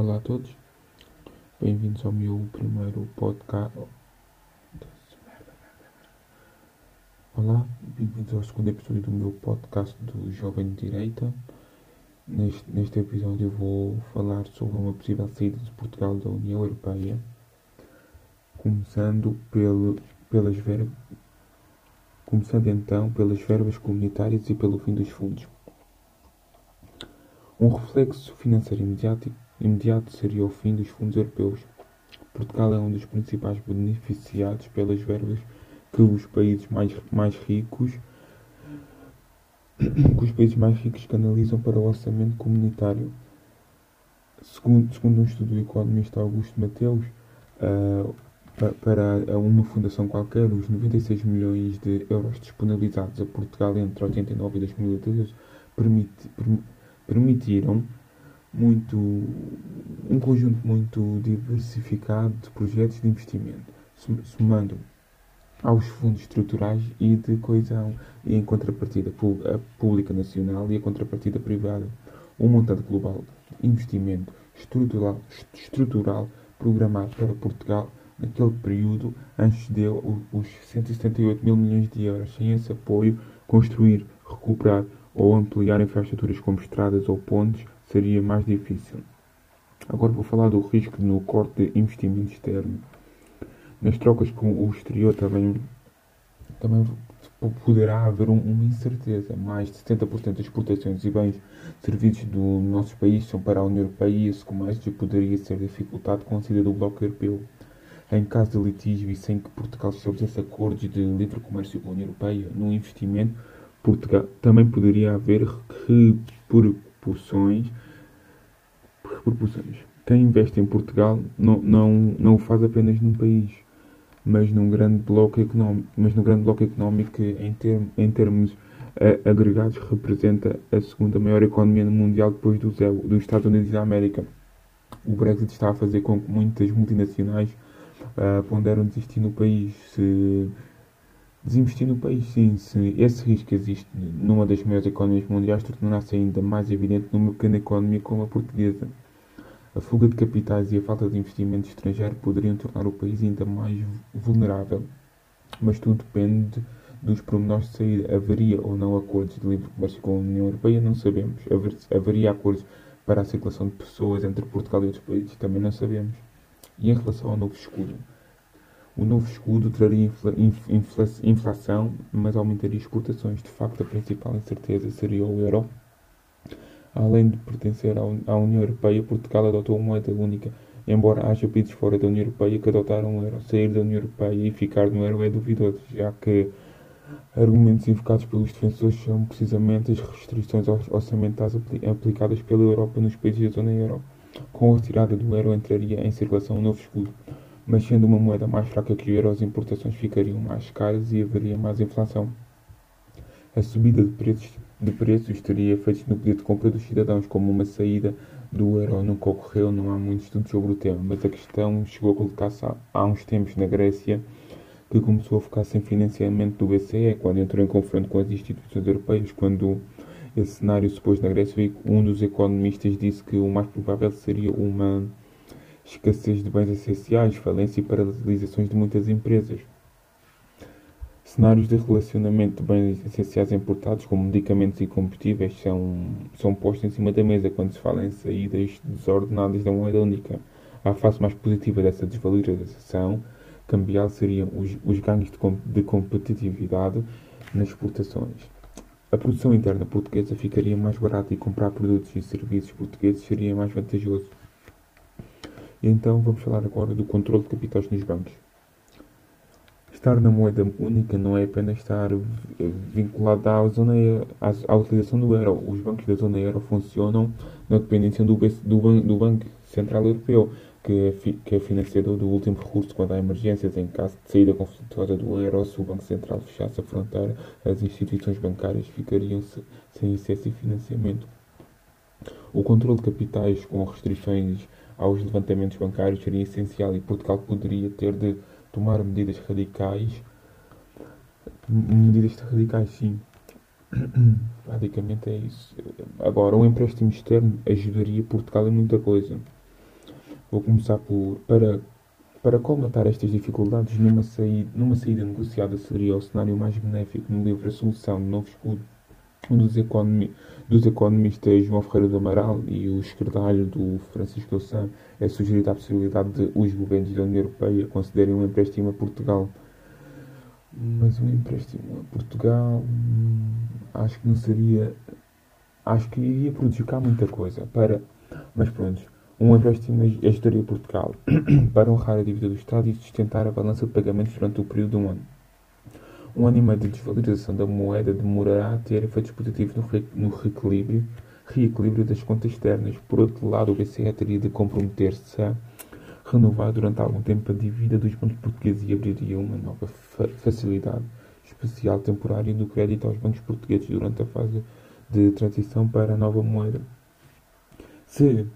Olá a todos, bem-vindos ao meu primeiro podcast. Olá, bem-vindos ao segundo episódio do meu podcast do Jovem de Direita. Neste, neste episódio eu vou falar sobre uma possível saída de Portugal da União Europeia, começando pelo, pelas verbas, começando então pelas verbas comunitárias e pelo fim dos fundos. Um reflexo financeiro imediato, imediato seria o fim dos fundos europeus. Portugal é um dos principais beneficiados pelas verbas que os países mais, mais ricos que os países mais ricos canalizam para o orçamento comunitário. Segundo, segundo um estudo do economista Augusto Mateus, uh, para uma fundação qualquer, os 96 milhões de euros disponibilizados a Portugal entre 89 e 2013 permite, permite permitiram muito, um conjunto muito diversificado de projetos de investimento, somando aos fundos estruturais e de coesão e em contrapartida a pública nacional e a contrapartida privada. Um montante global de investimento estrutural, estrutural programado para Portugal naquele período excedeu os 178 mil milhões de euros. Sem esse apoio, construir, recuperar ou ampliar infraestruturas como estradas ou pontes seria mais difícil. Agora vou falar do risco no corte de investimento externo. Nas trocas com o exterior também, também poderá haver uma incerteza. Mais de 70% das exportações e bens servidos do nosso país são para a União Europeia e esse comércio poderia ser dificultado com a saída do Bloco Europeu. Em caso de litígio e sem que Portugal estabelecesse acordos de livre comércio com a União Europeia no investimento, Portugal, também poderia haver repercussões, repercussões. Quem investe em Portugal não, não, não o faz apenas num país, mas num grande bloco económico, mas no grande bloco económico que em, term, em termos uh, agregados representa a segunda maior economia mundial depois do dos Estados Unidos da América. O Brexit está a fazer com que muitas multinacionais uh, ponderam desistir no país. Se, Desinvestir no país, sim, se esse risco existe numa das maiores economias mundiais, tornará-se ainda mais evidente numa pequena economia como a portuguesa. A fuga de capitais e a falta de investimento estrangeiro poderiam tornar o país ainda mais vulnerável. Mas tudo depende dos pormenores de saída. Haveria ou não acordos de livre comércio com a União Europeia? Não sabemos. Haveria acordos para a circulação de pessoas entre Portugal e outros países? Também não sabemos. E em relação ao novo escudo? O novo escudo traria infla, infla, inflação, mas aumentaria exportações. De facto, a principal incerteza seria o euro. Além de pertencer à União Europeia, Portugal adotou uma moeda única, embora haja países fora da União Europeia que adotaram o euro. Sair da União Europeia e ficar no euro é duvidoso, já que argumentos invocados pelos defensores são precisamente as restrições orçamentais aplicadas pela Europa nos países da zona euro. Com a retirada do euro entraria em circulação um novo escudo mas sendo uma moeda mais fraca que o euro, as importações ficariam mais caras e haveria mais inflação. A subida de preços, de preços teria efeitos no poder de compra dos cidadãos, como uma saída do euro nunca ocorreu, não há muitos estudos sobre o tema, mas a questão chegou a colocar-se há, uns tempos na Grécia, que começou a ficar sem financiamento do BCE, quando entrou em confronto com as instituições europeias, quando esse cenário se pôs na Grécia, um dos economistas disse que o mais provável seria uma escassez de bens essenciais, falência e paralisações de muitas empresas. Cenários de relacionamento de bens essenciais importados, como medicamentos e combustíveis, são, são postos em cima da mesa quando se fala em saídas desordenadas da moeda única. A face mais positiva dessa desvalorização cambial seriam os, os ganhos de, de competitividade nas exportações. A produção interna portuguesa ficaria mais barata e comprar produtos e serviços portugueses seria mais vantajoso. E então vamos falar agora do controle de capitais nos bancos. Estar na moeda única não é apenas estar vinculado à, zona, à, à utilização do euro. Os bancos da zona euro funcionam na dependência do, do, do Banco Central Europeu, que é, que é financiador do último recurso quando há emergências. Em caso de saída conflituosa do euro, se o Banco Central fechasse a fronteira, as instituições bancárias ficariam -se sem acesso e financiamento. O controle de capitais com restrições aos levantamentos bancários seria essencial e Portugal poderia ter de tomar medidas radicais. Medidas radicais, sim. Basicamente é isso. Agora, o empréstimo externo ajudaria Portugal em muita coisa. Vou começar por. Para, para colmatar estas dificuldades, numa saída, numa saída negociada seria o cenário mais benéfico no livro A Solução de Novo Escudo dos, economi, dos economistas João Ferreira do Amaral e o secretário do Francisco Louçã é sugerida a possibilidade de os governos da União Europeia considerem um empréstimo a Portugal. Mas um empréstimo a Portugal hum, acho que não seria. Acho que iria prejudicar muita coisa. Para, mas pronto, um empréstimo ajudaria Portugal para honrar a dívida do Estado e sustentar a balança de pagamentos durante o período de um ano. Um ano e meio de desvalorização da moeda demorará a ter efeitos positivos no, re no reequilíbrio, reequilíbrio das contas externas. Por outro lado, o BCE teria de comprometer-se a renovar durante algum tempo a dívida dos bancos portugueses e abriria uma nova fa facilidade especial temporária do crédito aos bancos portugueses durante a fase de transição para a nova moeda. Se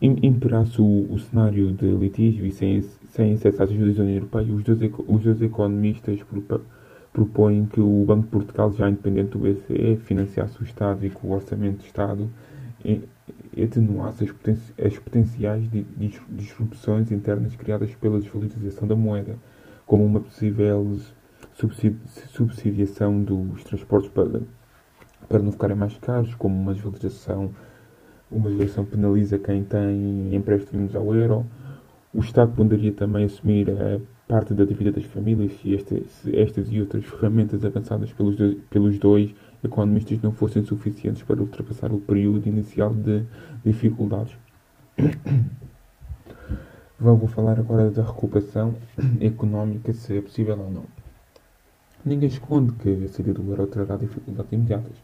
imperasse o, o cenário de litígio e sem, sem acesso às ajudas da União Europeia, os dois, os dois economistas propõem que o Banco de Portugal, já independente do BCE, financiasse o Estado e que o orçamento do Estado atenuasse as, poten as potenciais disrupções internas criadas pela desvalorização da moeda, como uma possível subsidiação dos transportes para, para não ficarem mais caros, como uma desvalorização, uma desvalorização penaliza quem tem empréstimos ao euro. O Estado poderia também assumir a parte da dívida das famílias se estas, e outras ferramentas avançadas pelos dois, pelos dois economistas não fossem suficientes para ultrapassar o período inicial de dificuldades. Vou falar agora da recuperação económica, se é possível ou não. Ninguém esconde que a saída do euro trará dificuldades imediatas.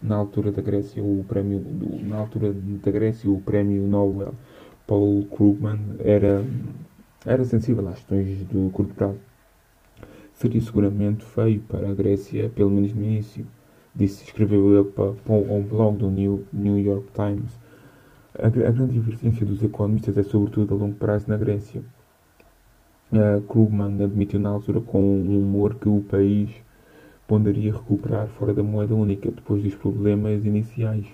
Na altura da Grécia, o prémio do, na altura da Grécia, o prémio Nobel Paul Krugman era era sensível às questões do curto prazo. Seria seguramente feio para a Grécia, pelo menos no início, disse, escreveu ele para, para blog do New, New York Times. A, a grande divergência dos economistas é sobretudo a longo prazo na Grécia. Krugman admitiu na altura com um humor que o país ponderaria recuperar fora da moeda única depois dos problemas iniciais.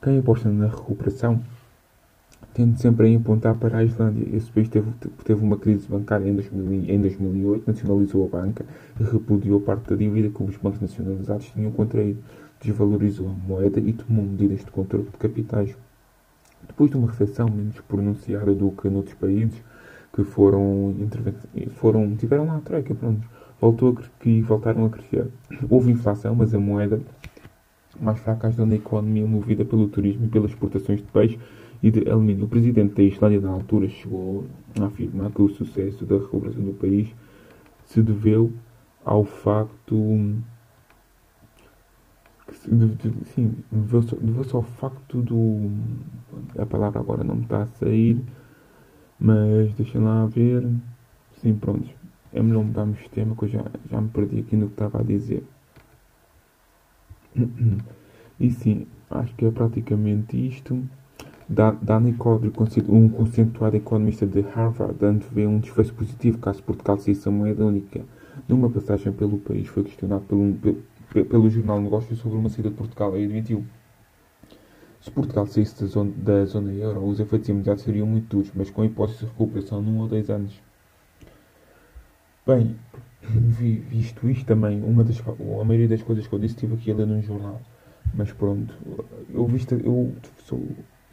Quem aposta na recuperação tendo sempre a apontar para a Islândia. Esse país teve, teve uma crise bancária em, 2000, em 2008, nacionalizou a banca e repudiou parte da dívida que os bancos nacionalizados tinham contraído, desvalorizou a moeda e tomou medidas de controle de capitais. Depois de uma recessão menos pronunciada do que noutros países que foram, foram tiveram lá a troika, pronto, voltou a, que voltaram a crescer. Houve inflação, mas a moeda mais fraca ajudou na economia movida pelo turismo e pelas exportações de peixe e de alumínio. O presidente da Islândia, na altura, chegou a afirmar que o sucesso da recuperação do país se deveu ao facto. Sim, deveu-se deveu ao facto do. A palavra agora não me está a sair, mas deixem lá ver. Sim, pronto. É melhor mudarmos de tema que eu já, já me perdi aqui no que estava a dizer. E sim, acho que é praticamente isto. Danny Codry, um conceituado economista de Harvard, antevê um desfecho positivo caso Portugal saísse a moeda única. Numa passagem pelo país, foi questionado pelo, pelo jornal Negócios sobre uma saída de Portugal e admitiu. Se Portugal saísse da zona, da zona euro, os efeitos imediatos seriam muito duros, mas com hipótese de recuperação num ou dois anos. Bem, visto isto também, uma das, a maioria das coisas que eu disse estive aqui a ler num jornal. Mas pronto, eu, visto, eu sou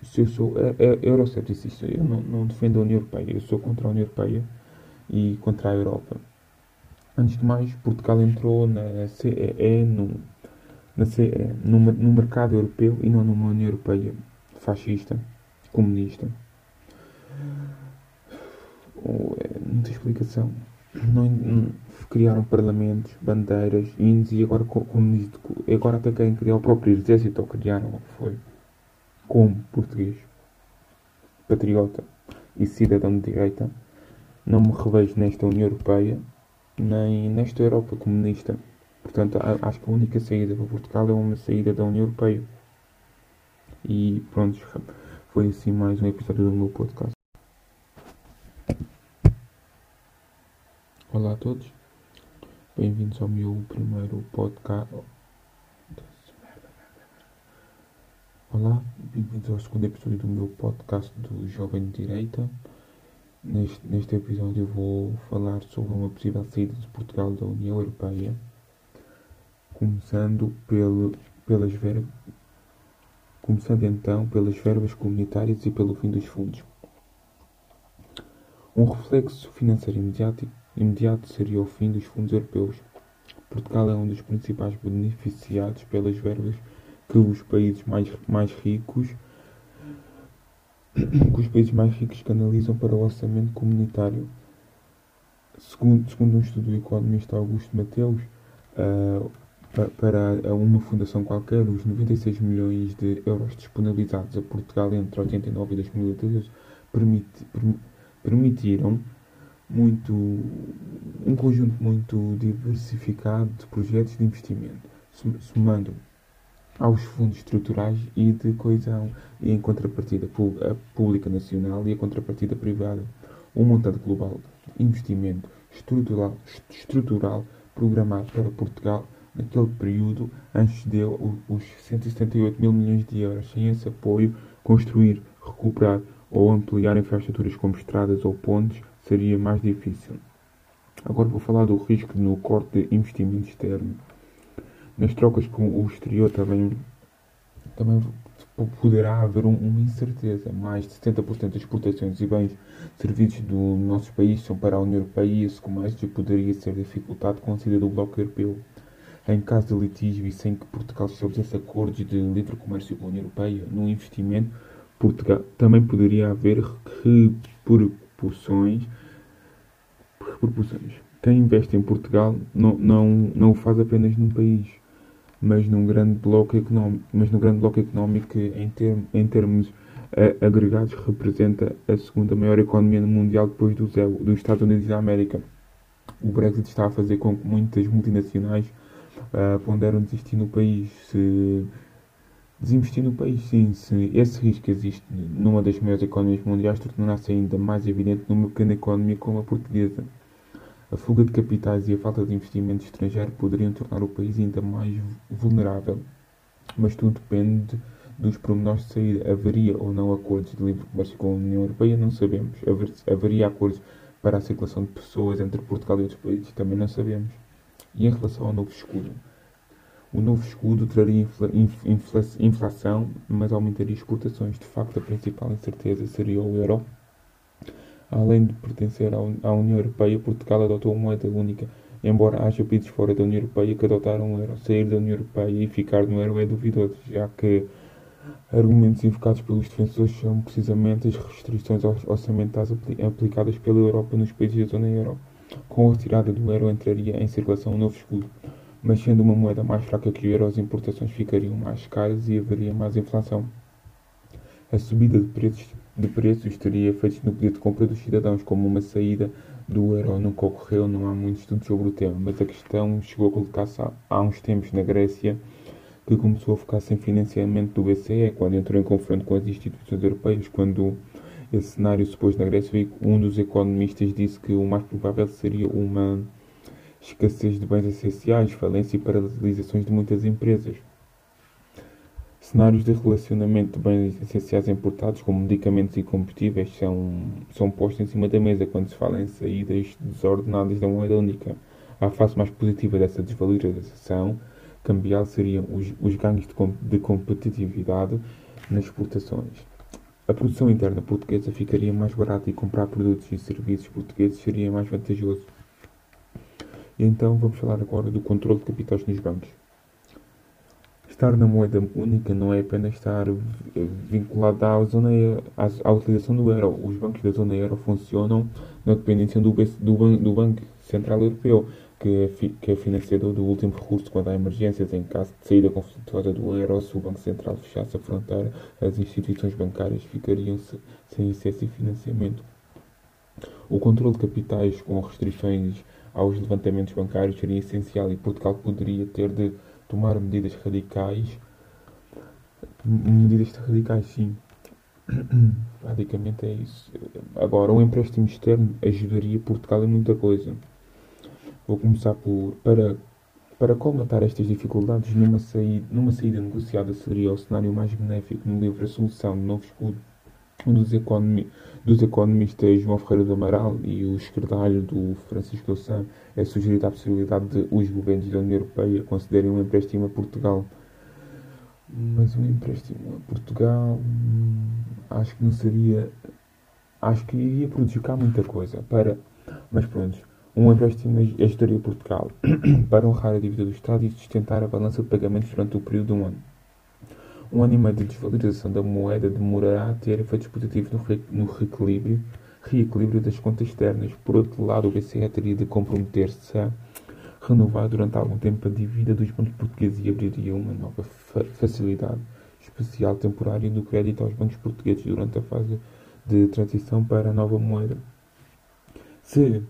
se eu sou é, é, eurocepticista, eu não, não defendo a União Europeia, eu sou contra a União Europeia e contra a Europa. Antes de mais, Portugal entrou na CEE, no, na CEE, no, no mercado europeu e não numa União Europeia fascista, comunista. É, não tem explicação. Não, não, criaram parlamentos, bandeiras, índios e agora, agora até querem criar o próprio exército, ou criaram foi como português, patriota e cidadão de direita, não me revejo nesta União Europeia nem nesta Europa comunista. Portanto, acho que a única saída para Portugal é uma saída da União Europeia. E pronto, foi assim mais um episódio do meu podcast. Olá a todos, bem-vindos ao meu primeiro podcast Olá, bem-vindos ao segundo episódio do meu podcast do Jovem Direita. Neste, neste episódio eu vou falar sobre uma possível saída de Portugal da União Europeia, começando, pelo, pelas ver... começando então pelas verbas comunitárias e pelo fim dos fundos. Um reflexo financeiro imediato, imediato seria o fim dos fundos europeus. Portugal é um dos principais beneficiados pelas verbas que os países mais, mais ricos que os países mais ricos canalizam para o orçamento comunitário. Segundo, segundo um estudo do economista Augusto Mateus, uh, para uma fundação qualquer, os 96 milhões de euros disponibilizados a Portugal entre 89 e 2013 permiti, permitiram muito, um conjunto muito diversificado de projetos de investimento, somando aos fundos estruturais e de coesão e em contrapartida a pública nacional e a contrapartida privada. Um montante global de investimento estrutural, estrutural programado para Portugal naquele período excedeu os 178 mil milhões de euros. Sem esse apoio, construir, recuperar ou ampliar infraestruturas como estradas ou pontes seria mais difícil. Agora vou falar do risco no corte de investimento externo. Nas trocas com o exterior também, também poderá haver uma incerteza. Mais de 70% das exportações e bens servidos do nosso país são para a União Europeia e esse comércio poderia ser dificultado com a saída do Bloco Europeu. Em caso de litígio e sem que Portugal estabelecesse acordos de livre comércio com a União Europeia no investimento, Portugal também poderia haver repercussões. repercussões. Quem investe em Portugal não, não, não o faz apenas num país mas num grande bloco económico, mas no grande bloco económico que em, em termos uh, agregados representa a segunda maior economia mundial depois do ZEU, dos Estados Unidos da América. O Brexit está a fazer com que muitas multinacionais uh, ponderam desistir no país. Se desinvestir no país, sim, se esse risco existe numa das maiores economias mundiais, tornará-se ainda mais evidente numa pequena economia como a portuguesa. A fuga de capitais e a falta de investimento estrangeiro poderiam tornar o país ainda mais vulnerável, mas tudo depende dos pormenores de saída. Haveria ou não acordos de livre comércio com a União Europeia? Não sabemos. Haveria acordos para a circulação de pessoas entre Portugal e outros países? Também não sabemos. E em relação ao novo escudo? O novo escudo traria infla, infla, inflação, mas aumentaria exportações. De facto, a principal incerteza seria o euro Além de pertencer à União Europeia, Portugal adotou moeda única, embora haja países fora da União Europeia que adotaram o euro. Sair da União Europeia e ficar no euro é duvidoso, já que argumentos invocados pelos defensores são precisamente as restrições orçamentais aplicadas pela Europa nos países da zona euro. Com a retirada do euro entraria em circulação um novo escudo, mas sendo uma moeda mais fraca que o euro, as importações ficariam mais caras e haveria mais inflação. A subida de preços de preços teria efeitos no poder de compra dos cidadãos, como uma saída do euro nunca ocorreu, não há muitos estudos sobre o tema, mas a questão chegou a colocar-se há uns tempos na Grécia, que começou a ficar sem financiamento do BCE, quando entrou em confronto com as instituições europeias, quando esse cenário se pôs na Grécia, um dos economistas disse que o mais provável seria uma escassez de bens essenciais, falência e paralisações de muitas empresas. Cenários de relacionamento de bens essenciais importados, como medicamentos e combustíveis, são, são postos em cima da mesa quando se fala em saídas desordenadas da moeda única. A face mais positiva dessa desvalorização cambial seriam os, os ganhos de, de competitividade nas exportações. A produção interna portuguesa ficaria mais barata e comprar produtos e serviços portugueses seria mais vantajoso. E então vamos falar agora do controle de capitais nos bancos. Estar na moeda única não é apenas estar vinculado à, zona, à, à utilização do euro. Os bancos da zona euro funcionam na dependência do, do, do Banco Central Europeu, que é, que é financiador do último recurso quando há emergências. Em caso de saída conflituosa do euro, se o Banco Central fechasse a fronteira, as instituições bancárias ficariam -se sem acesso e financiamento. O controle de capitais com restrições aos levantamentos bancários seria essencial e Portugal poderia ter de tomar medidas radicais. Medidas radicais, sim. Basicamente é isso. Agora, o empréstimo externo ajudaria Portugal em muita coisa. Vou começar por. Para Para colmatar estas dificuldades, numa saída, numa saída negociada seria o cenário mais benéfico no livro A Solução do Novo Escudo dos, economi dos economistas João Ferreira do Amaral e o escredalho do Francisco Louçã é sugerida a possibilidade de os governos da União Europeia concederem um empréstimo a Portugal. Mas um empréstimo a Portugal hum, acho que não seria. Acho que iria prejudicar muita coisa. Para, mas pronto um empréstimo ajudaria Portugal para honrar a dívida do Estado e sustentar a balança de pagamentos durante o período de um ano. Um ano de desvalorização da moeda demorará a ter efeitos positivos no, reequilíbrio, reequilíbrio das contas externas. Por outro lado, o BCE teria de comprometer-se a renovar durante algum tempo a dívida dos bancos portugueses e abriria uma nova fa facilidade especial temporária do crédito aos bancos portugueses durante a fase de transição para a nova moeda. Se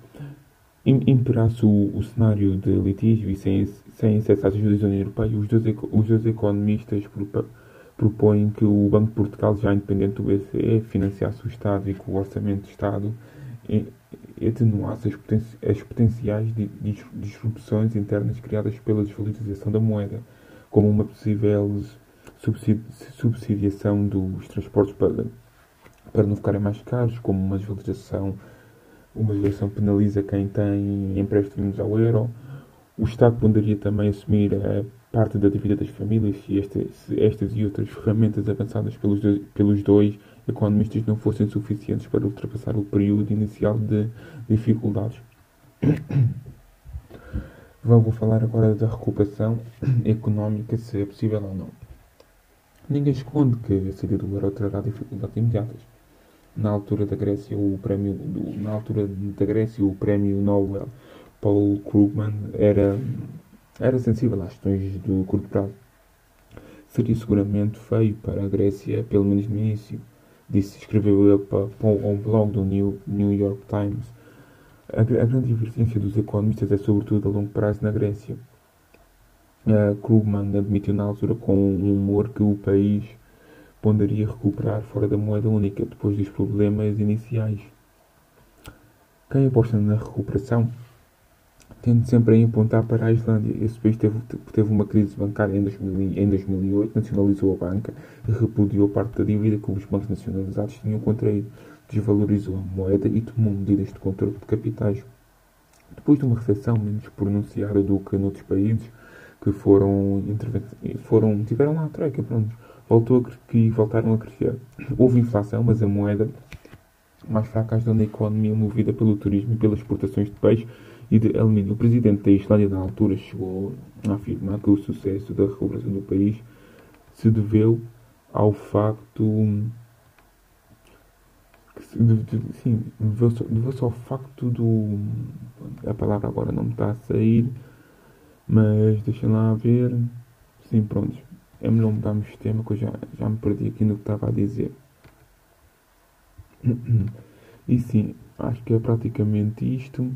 imperasse o, o, cenário de litígio e sem, sem acesso ajudas da União Europeia, os dois, os dois economistas propõem que o Banco de Portugal, já independente do BCE, financiasse o Estado e que o orçamento do Estado atenuasse as, poten as potenciais disrupções internas criadas pela desvalorização da moeda, como uma possível subsidi subsidiação dos transportes para, para não ficarem mais caros, como uma desvalorização uma legislação penaliza quem tem empréstimos ao euro. O Estado poderia também assumir a parte da dívida das famílias se estas, e outras ferramentas avançadas pelos dois, pelos dois economistas não fossem suficientes para ultrapassar o período inicial de dificuldades. Vou falar agora da recuperação económica, se é possível ou não. Ninguém esconde que a saída do euro trará dificuldades imediatas na altura da Grécia o prémio na altura da Grécia o prémio Nobel Paul Krugman era era sensível às questões do curto prazo. Seria seguramente feio para a Grécia pelo menos no início disse escreveu ele para, para o blog do New, New York Times. A, a grande divergência dos economistas é sobretudo a longo prazo na Grécia. Krugman admitiu na altura com um humor que o país ponderaria recuperar fora da moeda única depois dos problemas iniciais. Quem aposta na recuperação tende sempre a apontar para a Islândia. Esse país teve, teve uma crise bancária em, 2000, em 2008, nacionalizou a banca e repudiou parte da dívida que os bancos nacionalizados tinham contraído, desvalorizou a moeda e tomou medidas de controle de capitais. Depois de uma recessão menos pronunciada do que noutros países que foram, foram tiveram lá a troika, pronto, voltou a que voltaram a crescer. Houve inflação, mas a moeda mais fraca ajudou na economia movida pelo turismo e pelas exportações de peixe e de. O presidente da Islândia, na altura, chegou a afirmar que o sucesso da recuperação do país se deveu ao facto. Sim, deveu-se ao facto do. A palavra agora não me está a sair, mas deixem lá ver. Sim, pronto é melhor mudarmos de tema que eu já, já me perdi aqui no que estava a dizer. E sim, acho que é praticamente isto.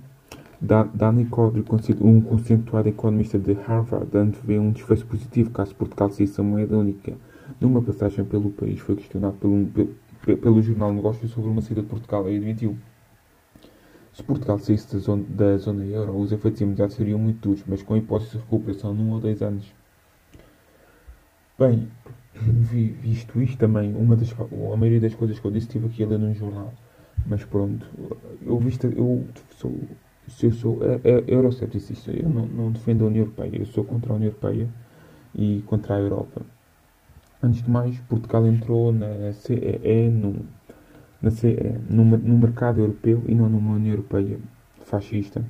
Danny Codry, um conceituado economista de Harvard, antevê um desfecho positivo caso Portugal saísse a moeda única. Numa passagem pelo país, foi questionado pelo, pelo, pelo jornal Negócios sobre uma saída de Portugal e admitiu. Se Portugal saísse da zona, da zona euro, os efeitos imediatos seriam muito duros, mas com hipótese de recuperação num ou dois anos. Bem, visto isto também, uma das, a maioria das coisas que eu disse estive aqui a ler num jornal. Mas pronto, eu visto, eu sou, eu sou é, é, eurocépticista, eu não, não defendo a União Europeia, eu sou contra a União Europeia e contra a Europa. Antes de mais, Portugal entrou na CEE, no, na CEE, no, no mercado europeu e não numa União Europeia fascista,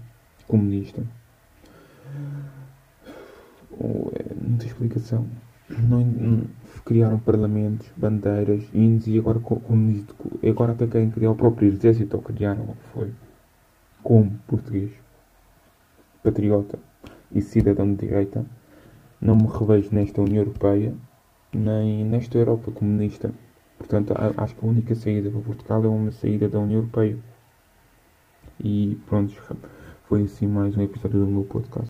comunista. É, não tem explicação não, criaram parlamentos, bandeiras, índios e agora, como agora até querem criar o próprio exército, ou criaram foi. Como português, patriota e cidadão de direita, não me revejo nesta União Europeia nem nesta Europa comunista. Portanto, acho que a única saída para Portugal é uma saída da União Europeia. E pronto, foi assim mais um episódio do meu podcast.